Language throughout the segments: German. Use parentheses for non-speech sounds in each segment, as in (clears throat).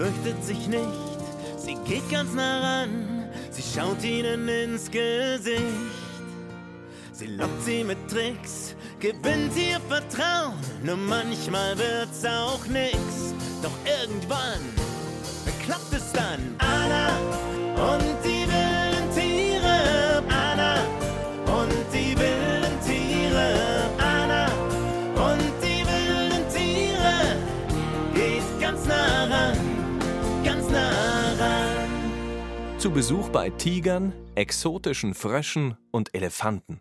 fürchtet sich nicht, sie geht ganz nah ran, sie schaut ihnen ins Gesicht. Sie lockt sie mit Tricks, gewinnt ihr Vertrauen, nur manchmal wird's auch nix. Doch irgendwann klappt es dann. Anna und Besuch bei Tigern, exotischen Fröschen und Elefanten.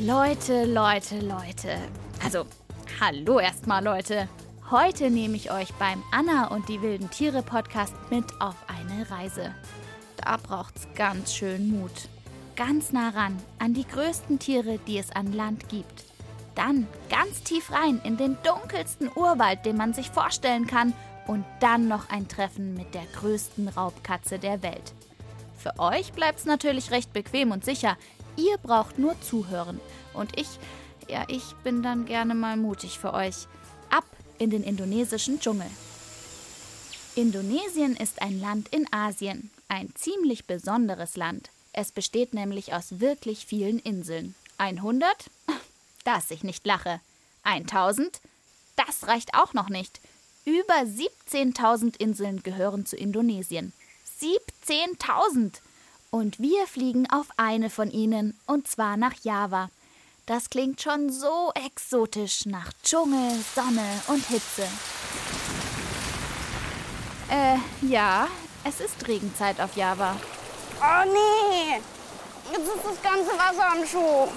Leute, Leute, Leute. Also, hallo erstmal, Leute. Heute nehme ich euch beim Anna und die wilden Tiere Podcast mit auf eine Reise. Da braucht's ganz schön Mut. Ganz nah ran an die größten Tiere, die es an Land gibt. Dann ganz tief rein in den dunkelsten Urwald, den man sich vorstellen kann. Und dann noch ein Treffen mit der größten Raubkatze der Welt. Für euch bleibt's natürlich recht bequem und sicher. Ihr braucht nur zuhören. Und ich, ja, ich bin dann gerne mal mutig für euch. Ab in den indonesischen Dschungel. Indonesien ist ein Land in Asien, ein ziemlich besonderes Land. Es besteht nämlich aus wirklich vielen Inseln. 100? (laughs) Dass ich nicht lache. 1000? Das reicht auch noch nicht. Über 17.000 Inseln gehören zu Indonesien. 17.000! Und wir fliegen auf eine von ihnen, und zwar nach Java. Das klingt schon so exotisch nach Dschungel, Sonne und Hitze. Äh, ja, es ist Regenzeit auf Java. Oh nee, jetzt ist das ganze Wasser am Schuh.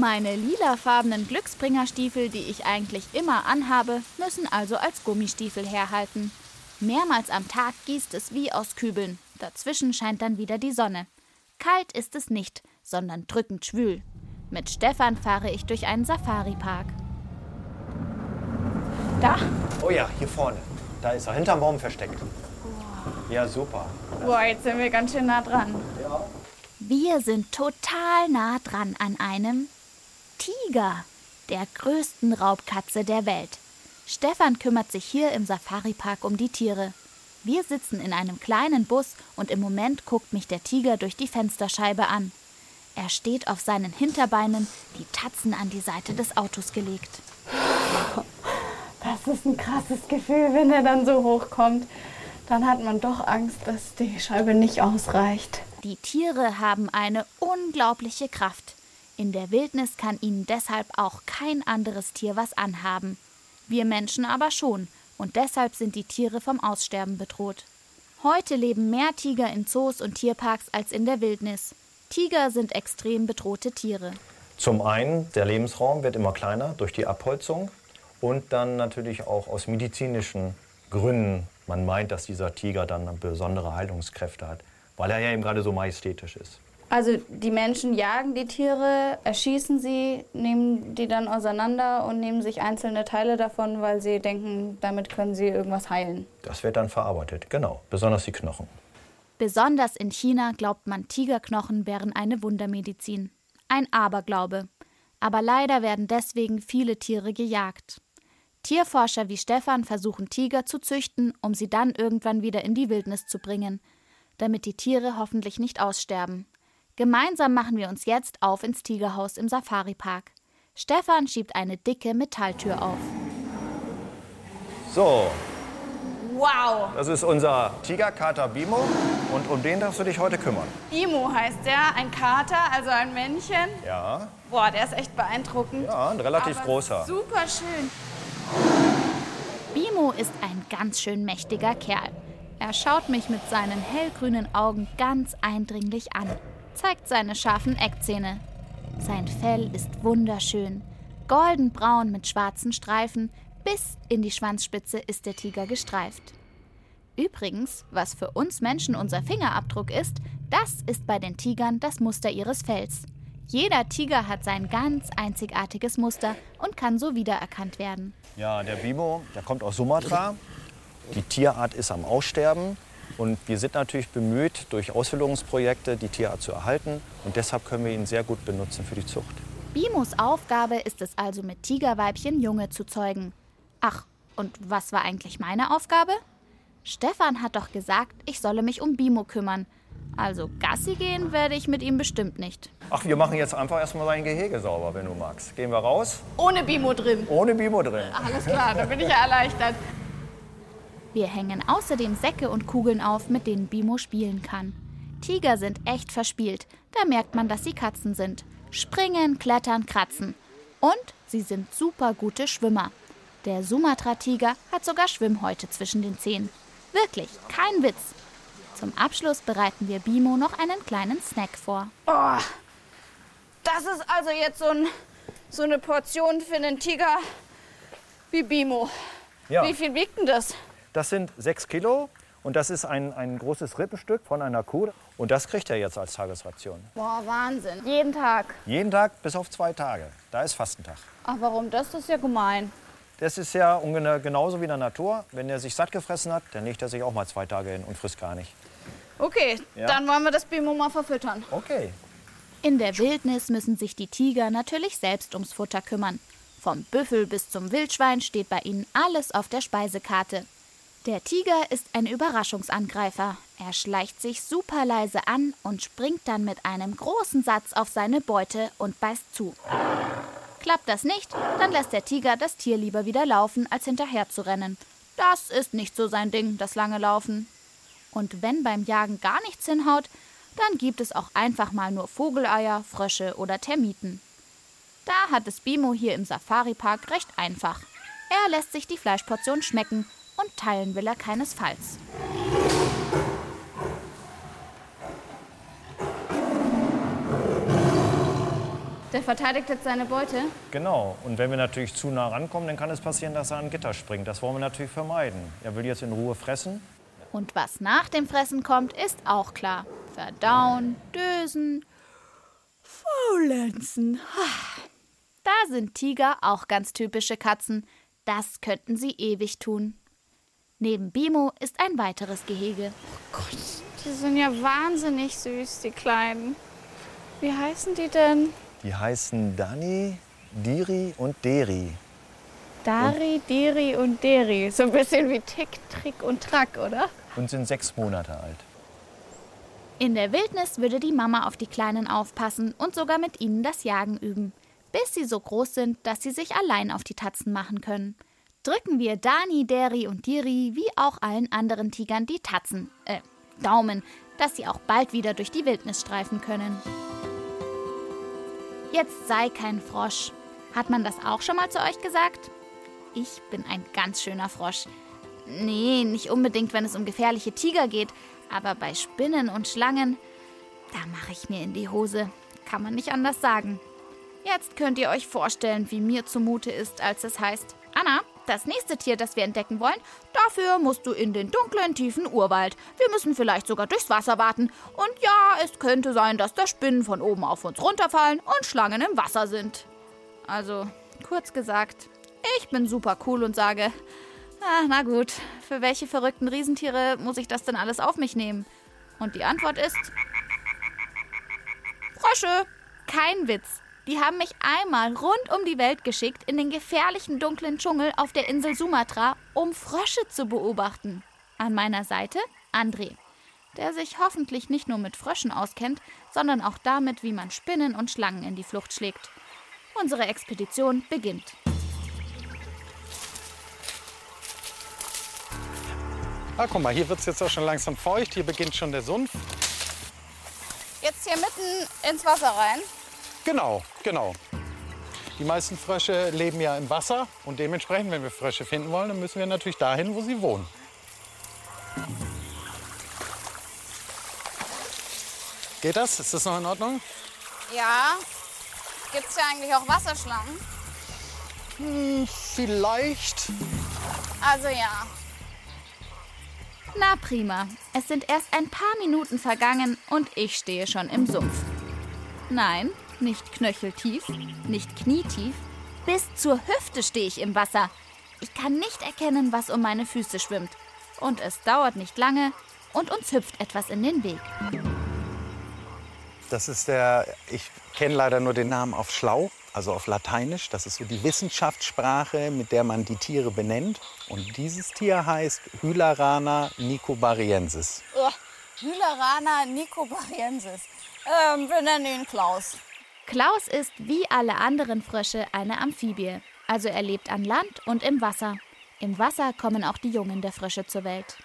Meine lilafarbenen Glücksbringerstiefel, die ich eigentlich immer anhabe, müssen also als Gummistiefel herhalten. Mehrmals am Tag gießt es wie aus Kübeln. Dazwischen scheint dann wieder die Sonne. Kalt ist es nicht, sondern drückend schwül. Mit Stefan fahre ich durch einen Safari-Park. Da? Oh ja, hier vorne. Da ist er, hinterm Baum versteckt. Ja, super. Boah, jetzt sind wir ganz schön nah dran. Wir sind total nah dran an einem Tiger, der größten Raubkatze der Welt. Stefan kümmert sich hier im Safari-Park um die Tiere. Wir sitzen in einem kleinen Bus und im Moment guckt mich der Tiger durch die Fensterscheibe an. Er steht auf seinen Hinterbeinen, die Tatzen an die Seite des Autos gelegt. Das ist ein krasses Gefühl, wenn er dann so hochkommt. Dann hat man doch Angst, dass die Scheibe nicht ausreicht. Die Tiere haben eine unglaubliche Kraft. In der Wildnis kann ihnen deshalb auch kein anderes Tier was anhaben. Wir Menschen aber schon, und deshalb sind die Tiere vom Aussterben bedroht. Heute leben mehr Tiger in Zoos und Tierparks als in der Wildnis. Tiger sind extrem bedrohte Tiere. Zum einen, der Lebensraum wird immer kleiner durch die Abholzung und dann natürlich auch aus medizinischen Gründen. Man meint, dass dieser Tiger dann besondere Heilungskräfte hat, weil er ja eben gerade so majestätisch ist. Also die Menschen jagen die Tiere, erschießen sie, nehmen die dann auseinander und nehmen sich einzelne Teile davon, weil sie denken, damit können sie irgendwas heilen. Das wird dann verarbeitet, genau, besonders die Knochen. Besonders in China glaubt man, Tigerknochen wären eine Wundermedizin. Ein Aberglaube. Aber leider werden deswegen viele Tiere gejagt. Tierforscher wie Stefan versuchen Tiger zu züchten, um sie dann irgendwann wieder in die Wildnis zu bringen, damit die Tiere hoffentlich nicht aussterben. Gemeinsam machen wir uns jetzt auf ins Tigerhaus im Safari-Park. Stefan schiebt eine dicke Metalltür auf. So, Wow! das ist unser Tigerkater Bimo und um den darfst du dich heute kümmern. Imo heißt der, ein Kater, also ein Männchen. Ja, Boah, der ist echt beeindruckend. ja ein relativ Aber großer. Super schön. Bimo ist ein ganz schön mächtiger Kerl. Er schaut mich mit seinen hellgrünen Augen ganz eindringlich an, zeigt seine scharfen Eckzähne. Sein Fell ist wunderschön. Goldenbraun mit schwarzen Streifen, bis in die Schwanzspitze ist der Tiger gestreift. Übrigens, was für uns Menschen unser Fingerabdruck ist, das ist bei den Tigern das Muster ihres Fells. Jeder Tiger hat sein ganz einzigartiges Muster und kann so wiedererkannt werden. Ja, der Bimo, der kommt aus Sumatra. Die Tierart ist am Aussterben. Und wir sind natürlich bemüht, durch Ausbildungsprojekte die Tierart zu erhalten. Und deshalb können wir ihn sehr gut benutzen für die Zucht. Bimos Aufgabe ist es also, mit Tigerweibchen Junge zu zeugen. Ach, und was war eigentlich meine Aufgabe? Stefan hat doch gesagt, ich solle mich um Bimo kümmern. Also Gassi gehen werde ich mit ihm bestimmt nicht. Ach, wir machen jetzt einfach erstmal sein Gehege sauber, wenn du magst. Gehen wir raus? Ohne Bimo drin. Ohne Bimo drin. Alles klar, da bin ich ja erleichtert. Wir hängen außerdem Säcke und Kugeln auf, mit denen Bimo spielen kann. Tiger sind echt verspielt. Da merkt man, dass sie Katzen sind. Springen, klettern, kratzen. Und sie sind super gute Schwimmer. Der Sumatra-Tiger hat sogar Schwimmhäute zwischen den Zähnen. Wirklich, kein Witz. Zum Abschluss bereiten wir Bimo noch einen kleinen Snack vor. Oh, das ist also jetzt so, ein, so eine Portion für einen Tiger wie Bimo. Ja. Wie viel wiegt denn das? Das sind sechs Kilo und das ist ein, ein großes Rippenstück von einer Kuh. Und das kriegt er jetzt als Tagesration. Boah, Wahnsinn. Jeden Tag. Jeden Tag bis auf zwei Tage. Da ist Fastentag. Ach, warum das? Das ist ja gemein. Das ist ja genauso wie in der Natur. Wenn er sich satt gefressen hat, dann legt er sich auch mal zwei Tage hin und frisst gar nicht. Okay, Ja. dann wollen wir das Bimo mal verfüttern. Okay. In der Wildnis müssen sich die Tiger natürlich selbst ums Futter kümmern. Vom Büffel bis zum Wildschwein steht bei ihnen alles auf der Speisekarte. Der Tiger ist ein Überraschungsangreifer. Er schleicht sich super leise an und springt dann mit einem großen Satz auf seine Beute und beißt zu. Klappt das nicht, dann lässt der Tiger das Tier lieber wieder laufen, als hinterher zu rennen. Das ist nicht so sein Ding, das lange Laufen. Und wenn beim Jagen gar nichts hinhaut, dann gibt es auch einfach mal nur Vogeleier, Frösche oder Termiten. Da hat es Bimo hier im Safari-Park recht einfach. Er lässt sich die Fleischportion schmecken und teilen will er keinesfalls. Der verteidigt jetzt seine Beute. Genau. Und wenn wir natürlich zu nah rankommen, dann kann es passieren, dass er an Gitter springt. Das wollen wir natürlich vermeiden. Er will jetzt in Ruhe fressen. Und was nach dem Fressen kommt, ist auch klar. Verdauen, dösen, faulenzen. Da sind Tiger auch ganz typische Katzen. Das könnten sie ewig tun. Neben Bimo ist ein weiteres Gehege. Die sind ja wahnsinnig süß, die Kleinen. Wie heißen die denn? Die heißen Dani, Diri und Deri. Dari, Diri und Deri. So ein bisschen wie Tick, Trick und Track, oder? Und sind sechs Monate alt. In der Wildnis würde die Mama auf die Kleinen aufpassen und sogar mit ihnen das Jagen üben, bis sie so groß sind, dass sie sich allein auf die Tatzen machen können. Drücken wir Dani, Deri und Diri wie auch allen anderen Tigern die Tatzen, äh, Daumen, dass sie auch bald wieder durch die Wildnis streifen können. Jetzt sei kein Frosch. Hat man das auch schon mal zu euch gesagt? Ich bin ein ganz schöner Frosch. Nee, nicht unbedingt, wenn es um gefährliche Tiger geht, aber bei Spinnen und Schlangen, da mache ich mir in die Hose. Kann man nicht anders sagen. Jetzt könnt ihr euch vorstellen, wie mir zumute ist, als es heißt: Anna, das nächste Tier, das wir entdecken wollen, dafür musst du in den dunklen, tiefen Urwald. Wir müssen vielleicht sogar durchs Wasser warten. Und ja, es könnte sein, dass da Spinnen von oben auf uns runterfallen und Schlangen im Wasser sind. Also, kurz gesagt, ich bin super cool und sage: Ah, na gut, für welche verrückten Riesentiere muss ich das denn alles auf mich nehmen? Und die Antwort ist: Frösche. Kein Witz. Die haben mich einmal rund um die Welt geschickt in den gefährlichen dunklen Dschungel auf der Insel Sumatra, um Frösche zu beobachten. An meiner Seite André, der sich hoffentlich nicht nur mit Fröschen auskennt, sondern auch damit, wie man Spinnen und Schlangen in die Flucht schlägt. Unsere Expedition beginnt. Ah, guck mal, hier wird es jetzt auch schon langsam feucht. Hier beginnt schon der Sumpf. Jetzt hier mitten ins Wasser rein. Genau, genau. Die meisten Frösche leben ja im Wasser und dementsprechend, wenn wir Frösche finden wollen, dann müssen wir natürlich dahin, wo sie wohnen. Geht das? Ist das noch in Ordnung? Ja. Gibt's ja eigentlich auch Wasserschlangen? Vielleicht. Also ja. Na prima, es sind erst ein paar Minuten vergangen und ich stehe schon im Sumpf. Nein, nicht knöcheltief, nicht knietief, bis zur Hüfte stehe ich im Wasser. Ich kann nicht erkennen, was um meine Füße schwimmt. Und es dauert nicht lange und uns hüpft etwas in den Weg. Das ist der, ich kenne leider nur den Namen auf Schlau, also auf Lateinisch. Das ist so die Wissenschaftssprache, mit der man die Tiere benennt. Und dieses Tier heißt Hylarana nicobariensis. Oh, Hylarana nicobariensis. Ähm, wir nennen ihn Klaus. Klaus ist wie alle anderen Frösche eine Amphibie. Also er lebt an Land und im Wasser. Im Wasser kommen auch die Jungen der Frösche zur Welt.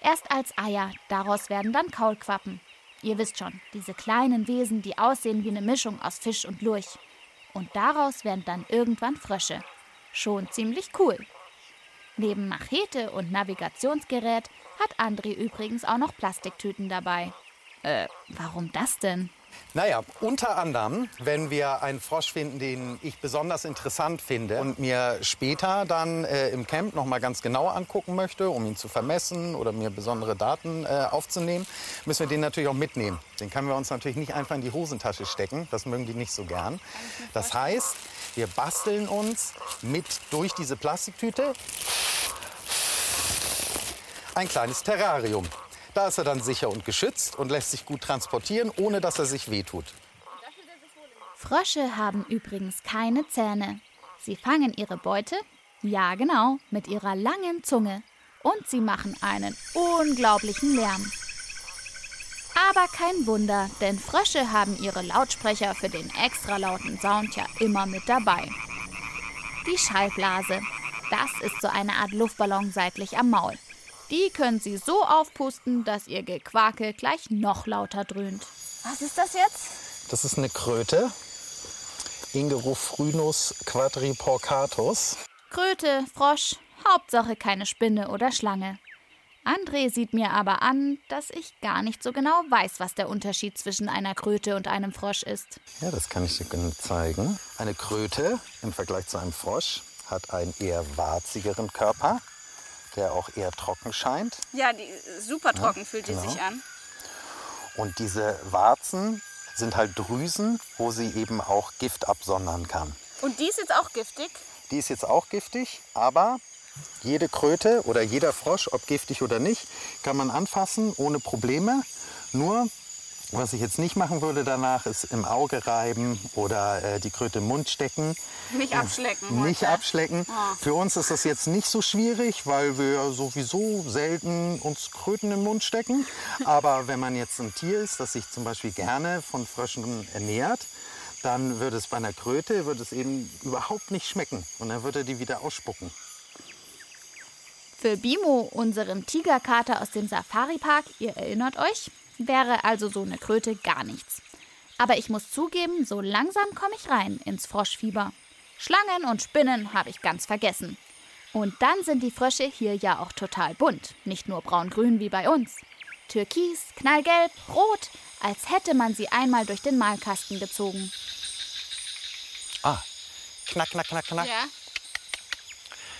Erst als Eier, daraus werden dann Kaulquappen. Ihr wisst schon, diese kleinen Wesen, die aussehen wie eine Mischung aus Fisch und Lurch. Und daraus werden dann irgendwann Frösche. Schon ziemlich cool. Neben Machete und Navigationsgerät hat André übrigens auch noch Plastiktüten dabei. Äh, warum das denn? Naja, unter anderem, wenn wir einen Frosch finden, den ich besonders interessant finde und mir später dann äh, im Camp noch mal ganz genau angucken möchte, um ihn zu vermessen oder mir besondere Daten äh, aufzunehmen, müssen wir den natürlich auch mitnehmen. Den können wir uns natürlich nicht einfach in die Hosentasche stecken. Das mögen die nicht so gern. Das heißt, wir basteln uns mit durch diese Plastiktüte ein kleines Terrarium. Da ist er dann sicher und geschützt und lässt sich gut transportieren, ohne dass er sich wehtut. Frösche haben übrigens keine Zähne. Sie fangen ihre Beute, ja genau, mit ihrer langen Zunge. Und sie machen einen unglaublichen Lärm. Aber kein Wunder, denn Frösche haben ihre Lautsprecher für den extra lauten Sound ja immer mit dabei. Die Schallblase. Das ist so eine Art Luftballon seitlich am Maul. Die können sie so aufpusten, dass ihr Gequakel gleich noch lauter dröhnt. Was ist das jetzt? Das ist eine Kröte. Ingerophrynus quadriporcatus. Kröte, Frosch, Hauptsache keine Spinne oder Schlange. André sieht mir aber an, dass ich gar nicht so genau weiß, was der Unterschied zwischen einer Kröte und einem Frosch ist. Ja, das kann ich dir genau zeigen. Eine Kröte im Vergleich zu einem Frosch hat einen eher warzigeren Körper der auch eher trocken scheint. Ja, die, super trocken ja, fühlt genau. die sich an. Und diese Warzen sind halt Drüsen, wo sie eben auch Gift absondern kann. Und die ist jetzt auch giftig? Die ist jetzt auch giftig, aber jede Kröte oder jeder Frosch, ob giftig oder nicht, kann man anfassen ohne Probleme. Nur was ich jetzt nicht machen würde danach, ist im Auge reiben oder äh, die Kröte im Mund stecken. Nicht abschlecken. Äh, nicht abschlecken. Oh. Für uns ist das jetzt nicht so schwierig, weil wir sowieso selten uns Kröten im Mund stecken. Aber wenn man jetzt ein Tier ist, das sich zum Beispiel gerne von Fröschen ernährt, dann würde es bei einer Kröte würde es eben überhaupt nicht schmecken und dann würde die wieder ausspucken. Für Bimo, unseren Tigerkater aus dem Safari-Park, ihr erinnert euch, wäre also so eine Kröte gar nichts. Aber ich muss zugeben, so langsam komme ich rein ins Froschfieber. Schlangen und Spinnen habe ich ganz vergessen. Und dann sind die Frösche hier ja auch total bunt, nicht nur braun-grün wie bei uns. Türkis, knallgelb, rot, als hätte man sie einmal durch den Malkasten gezogen. Ah, knack, knack, knack, knack. Ja.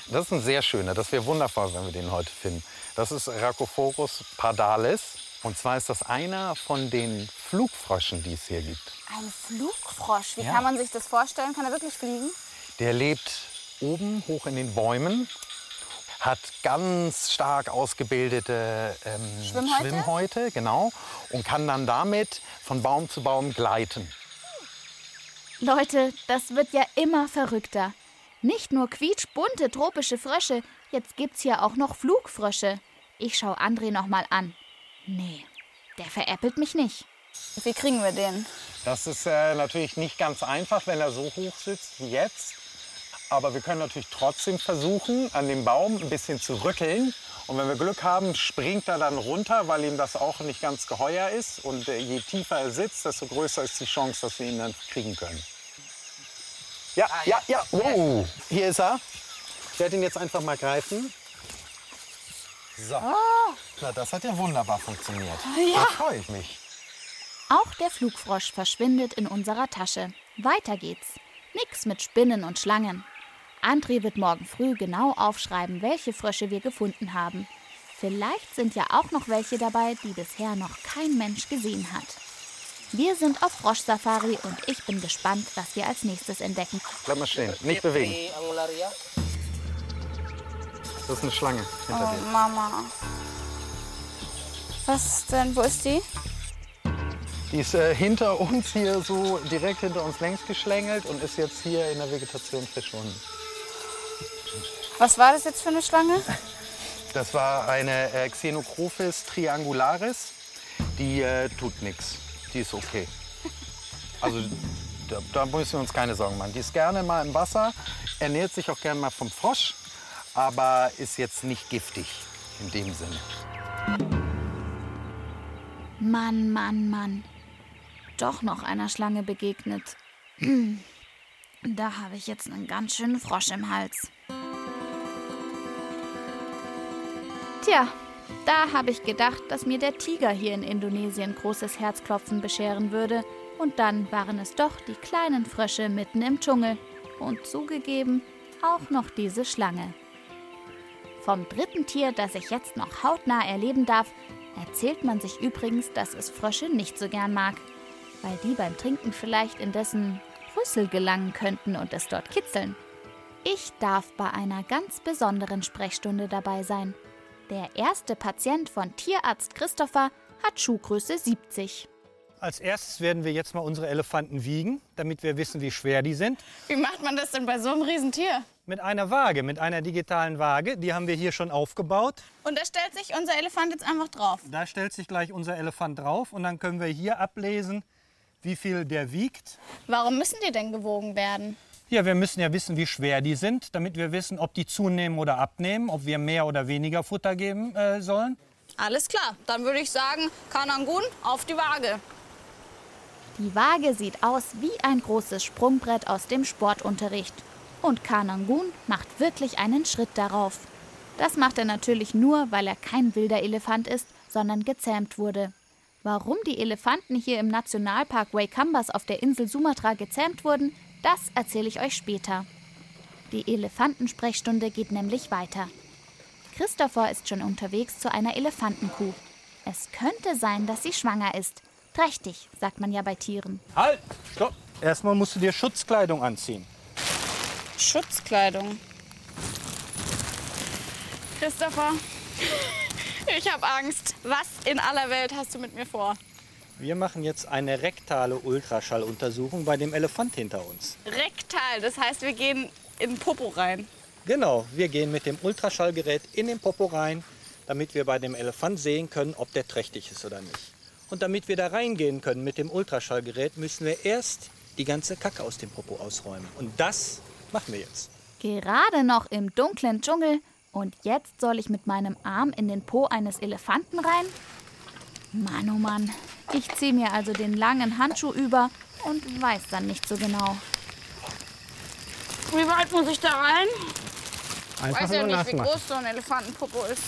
Das ist ein sehr schöner, das wäre wundervoll, wenn wir den heute finden. Das ist Rhacophorus pardalis. Und zwar ist das einer von den Flugfröschen, die es hier gibt. Ein Flugfrosch? Wie ja. kann man sich das vorstellen? Kann er wirklich fliegen? Der lebt oben hoch in den Bäumen, hat ganz stark ausgebildete ähm, Schwimmhäute? Schwimmhäute, genau, und kann dann damit von Baum zu Baum gleiten. Leute, das wird ja immer verrückter. Nicht nur quietschbunte tropische Frösche, jetzt gibt's hier auch noch Flugfrösche. Ich schau André noch mal an. Nee, der veräppelt mich nicht. Wie kriegen wir den? Das ist äh, natürlich nicht ganz einfach, wenn er so hoch sitzt wie jetzt. Aber wir können natürlich trotzdem versuchen, an dem Baum ein bisschen zu rütteln. Und wenn wir Glück haben, springt er dann runter, weil ihm das auch nicht ganz geheuer ist. Und äh, je tiefer er sitzt, desto größer ist die Chance, dass wir ihn dann kriegen können. Ja, ah, ja, ja. Wow. Hier ist er. Ich werde ihn jetzt einfach mal greifen. So. Oh. Na, das hat ja wunderbar funktioniert. Ja. Da freue ich mich. Auch der Flugfrosch verschwindet in unserer Tasche. Weiter geht's. Nix mit Spinnen und Schlangen. André wird morgen früh genau aufschreiben, welche Frösche wir gefunden haben. Vielleicht sind ja auch noch welche dabei, die bisher noch kein Mensch gesehen hat. Wir sind auf Froschsafari und ich bin gespannt, was wir als nächstes entdecken. Bleib mal stehen, nicht bewegen. Das ist eine Schlange hinter oh, dir. Mama. Was denn? Wo ist die? Die ist äh, hinter uns hier so direkt hinter uns längs geschlängelt und ist jetzt hier in der Vegetation verschwunden. Was war das jetzt für eine Schlange? (laughs) Das war eine äh, Xenocrophis triangularis. Die äh, tut nichts. Die ist okay. Also da, da müssen wir uns keine Sorgen machen. Die ist gerne mal im Wasser, ernährt sich auch gerne mal vom Frosch, aber ist jetzt nicht giftig in dem Sinne. Mann, Mann, Mann. Doch noch einer Schlange begegnet. (clears throat) Da habe ich jetzt einen ganz schönen Frosch im Hals. Tja, da habe ich gedacht, dass mir der Tiger hier in Indonesien großes Herzklopfen bescheren würde. Und dann waren es doch die kleinen Frösche mitten im Dschungel. Und zugegeben, auch noch diese Schlange. Vom dritten Tier, das ich jetzt noch hautnah erleben darf, erzählt man sich übrigens, dass es Frösche nicht so gern mag, weil die beim Trinken vielleicht in dessen Rüssel gelangen könnten und es dort kitzeln. Ich darf bei einer ganz besonderen Sprechstunde dabei sein. Der erste Patient von Tierarzt Christopher hat Schuhgröße 70. Als erstes werden wir jetzt mal unsere Elefanten wiegen, damit wir wissen, wie schwer die sind. Wie macht man das denn bei so einem Riesentier? Mit einer Waage, mit einer digitalen Waage. Die haben wir hier schon aufgebaut. Und da stellt sich unser Elefant jetzt einfach drauf. Da stellt sich gleich unser Elefant drauf und dann können wir hier ablesen, wie viel der wiegt. Warum müssen die denn gewogen werden? Ja, wir müssen ja wissen, wie schwer die sind, damit wir wissen, ob die zunehmen oder abnehmen, ob wir mehr oder weniger Futter geben äh, sollen. Alles klar, dann würde ich sagen, Kanangun auf die Waage. Die Waage sieht aus wie ein großes Sprungbrett aus dem Sportunterricht. Und Kanangun macht wirklich einen Schritt darauf. Das macht er natürlich nur, weil er kein wilder Elefant ist, sondern gezähmt wurde. Warum die Elefanten hier im Nationalpark Waikambas auf der Insel Sumatra gezähmt wurden, das erzähle ich euch später. Die Elefantensprechstunde geht nämlich weiter. Christopher ist schon unterwegs zu einer Elefantenkuh. Es könnte sein, dass sie schwanger ist. Trächtig, sagt man ja bei Tieren. Halt! Stopp! Erstmal musst du dir Schutzkleidung anziehen. Schutzkleidung. Christopher, (laughs) ich habe Angst. Was in aller Welt hast du mit mir vor? Wir machen jetzt eine rektale Ultraschalluntersuchung bei dem Elefant hinter uns. Rektal, das heißt, wir gehen in den Popo rein. Genau, wir gehen mit dem Ultraschallgerät in den Popo rein, damit wir bei dem Elefant sehen können, ob der trächtig ist oder nicht. Und damit wir da reingehen können mit dem Ultraschallgerät, müssen wir erst die ganze Kacke aus dem Popo ausräumen. Und das machen wir jetzt. Gerade noch im dunklen Dschungel und jetzt soll ich mit meinem Arm in den Po eines Elefanten rein? Mann, oh Mann. Ich ziehe mir also den langen Handschuh über und weiß dann nicht so genau. Wie weit muss ich da rein? Einfach weiß ja nicht, wie groß so ein Elefantenpopo ist.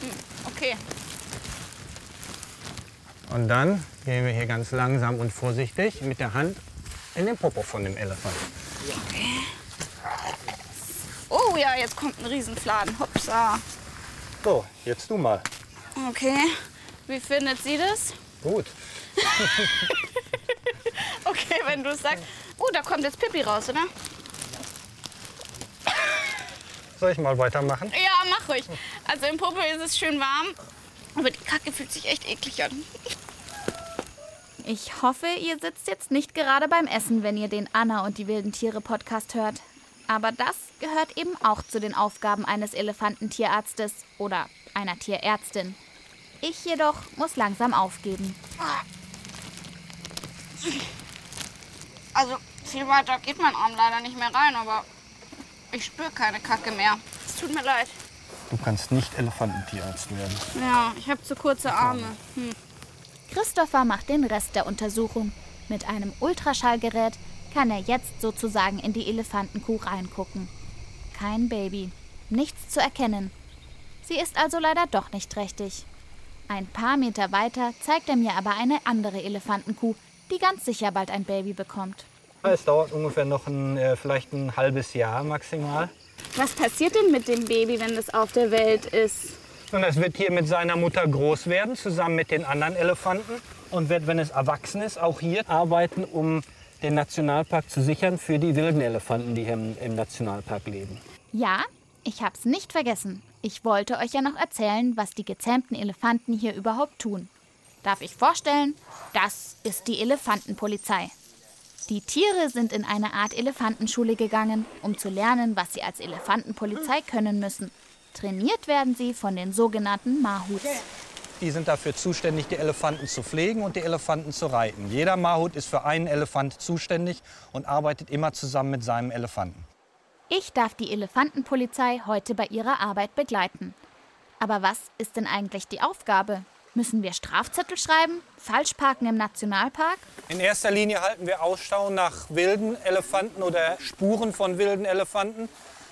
Hm, okay. Und dann gehen wir hier ganz langsam und vorsichtig mit der Hand in den Popo von dem Elefant. Oh ja, jetzt kommt ein Riesenfladen. Hopsa. So, jetzt du mal. Okay. Wie findet sie das? Gut. (laughs) Okay, wenn du es sagst. Oh, da kommt jetzt Pippi raus, oder? Soll ich mal weitermachen? Ja, mach ruhig. Also im Popo ist es schön warm. Aber die Kacke fühlt sich echt eklig an. Ich hoffe, ihr sitzt jetzt nicht gerade beim Essen, wenn ihr den Anna und die wilden Tiere Podcast hört. Aber das gehört eben auch zu den Aufgaben eines Elefantentierarztes oder einer Tierärztin. Ich jedoch muss langsam aufgeben. Also viel weiter geht mein Arm leider nicht mehr rein, aber ich spüre keine Kacke mehr. Es tut mir leid. Du kannst nicht Elefantentierarzt werden. Ja, ich habe zu kurze Arme. Hm. Christopher macht den Rest der Untersuchung. Mit einem Ultraschallgerät kann er jetzt sozusagen in die Elefantenkuh reingucken. Kein Baby. Nichts zu erkennen. Sie ist also leider doch nicht trächtig. Ein paar Meter weiter zeigt er mir aber eine andere Elefantenkuh, die ganz sicher bald ein Baby bekommt. Es dauert ungefähr noch ein, äh, vielleicht ein halbes Jahr maximal. Was passiert denn mit dem Baby, wenn es auf der Welt ist? Und es wird hier mit seiner Mutter groß werden, zusammen mit den anderen Elefanten. Und wird, wenn es erwachsen ist, auch hier arbeiten, um den Nationalpark zu sichern für die wilden Elefanten, die hier im, im Nationalpark leben. Ja, ich hab's nicht vergessen. Ich wollte euch ja noch erzählen, was die gezähmten Elefanten hier überhaupt tun. Darf ich vorstellen? Das ist die Elefantenpolizei. Die Tiere sind in eine Art Elefantenschule gegangen, um zu lernen, was sie als Elefantenpolizei können müssen. Trainiert werden sie von den sogenannten Mahuts. Die sind dafür zuständig, die Elefanten zu pflegen und die Elefanten zu reiten. Jeder Mahut ist für einen Elefant zuständig und arbeitet immer zusammen mit seinem Elefanten. Ich darf die Elefantenpolizei heute bei ihrer Arbeit begleiten. Aber was ist denn eigentlich die Aufgabe? Müssen wir Strafzettel schreiben? Falsch parken im Nationalpark? In erster Linie halten wir Ausschau nach wilden Elefanten oder Spuren von wilden Elefanten,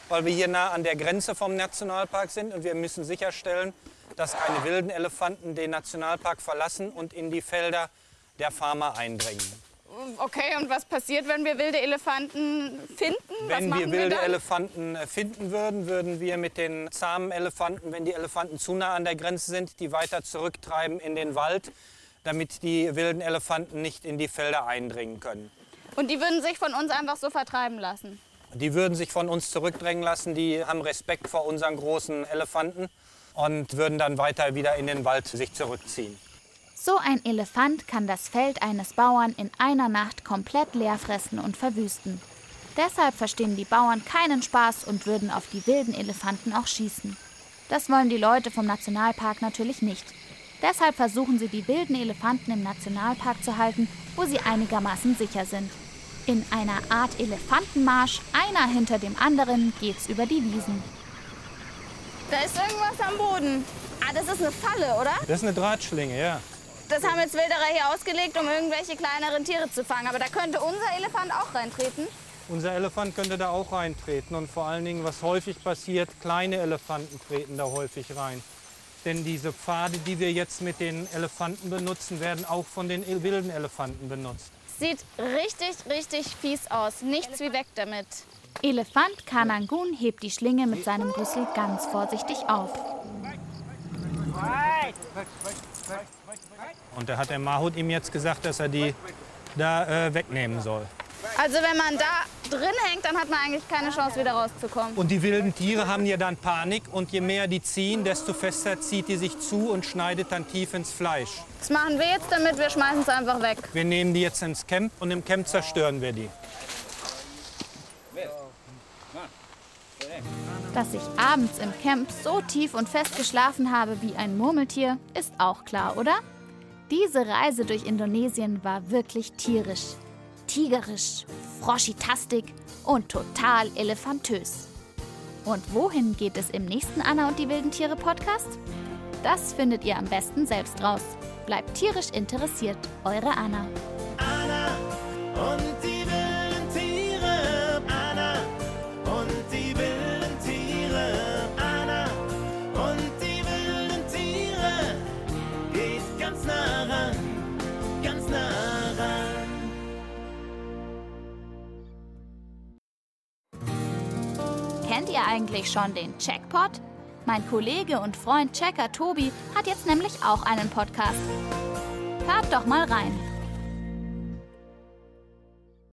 weil wir hier nah an der Grenze vom Nationalpark sind und wir müssen sicherstellen, dass keine wilden Elefanten den Nationalpark verlassen und in die Felder der Farmer eindringen. Okay, und was passiert, wenn wir wilde Elefanten finden? Wenn wir wilde dann? Elefanten äh, finden würden, würden wir mit den zahmen Elefanten, wenn die Elefanten zu nah an der Grenze sind, die weiter zurücktreiben in den Wald, damit die wilden Elefanten nicht in die Felder eindringen können. Und die würden sich von uns einfach so vertreiben lassen. Die würden sich von uns zurückdrängen lassen, die haben Respekt vor unseren großen Elefanten und würden dann weiter wieder in den Wald sich zurückziehen. So ein Elefant kann das Feld eines Bauern in einer Nacht komplett leer fressen und verwüsten. Deshalb verstehen die Bauern keinen Spaß und würden auf die wilden Elefanten auch schießen. Das wollen die Leute vom Nationalpark natürlich nicht. Deshalb versuchen sie, die wilden Elefanten im Nationalpark zu halten, wo sie einigermaßen sicher sind. In einer Art Elefantenmarsch, einer hinter dem anderen, geht's über die Wiesen. Da ist irgendwas am Boden. Ah, das ist eine Falle, oder? Das ist eine Drahtschlinge, ja. Das haben jetzt Wilderer hier ausgelegt, um irgendwelche kleineren Tiere zu fangen. Aber da könnte unser Elefant auch reintreten. Unser Elefant könnte da auch reintreten. Und vor allen Dingen, was häufig passiert, kleine Elefanten treten da häufig rein. Denn diese Pfade, die wir jetzt mit den Elefanten benutzen, werden auch von den wilden Elefanten benutzt. Sieht richtig, richtig fies aus. Nichts wie weg damit. Elefant Kanangun hebt die Schlinge mit seinem Rüssel ganz vorsichtig auf. Und da hat der Mahut ihm jetzt gesagt, dass er die da äh, wegnehmen soll. Also wenn man da drin hängt, dann hat man eigentlich keine Chance, wieder rauszukommen. Und die wilden Tiere haben ja dann Panik und je mehr die ziehen, desto fester zieht die sich zu und schneidet dann tief ins Fleisch. Was machen wir jetzt damit? Wir schmeißen es einfach weg. Wir nehmen die jetzt ins Camp und im Camp zerstören wir die. Dass ich abends im Camp so tief und fest geschlafen habe wie ein Murmeltier, ist auch klar, oder? Diese Reise durch Indonesien war wirklich tierisch. Tigerisch, froschitastik und total elefantös. Und wohin geht es im nächsten Anna und die wilden Tiere Podcast? Das findet ihr am besten selbst raus. Bleibt tierisch interessiert, eure Anna. Anna eigentlich schon den Checkpot? Mein Kollege und Freund Checker Tobi hat jetzt nämlich auch einen Podcast. Hört doch mal rein.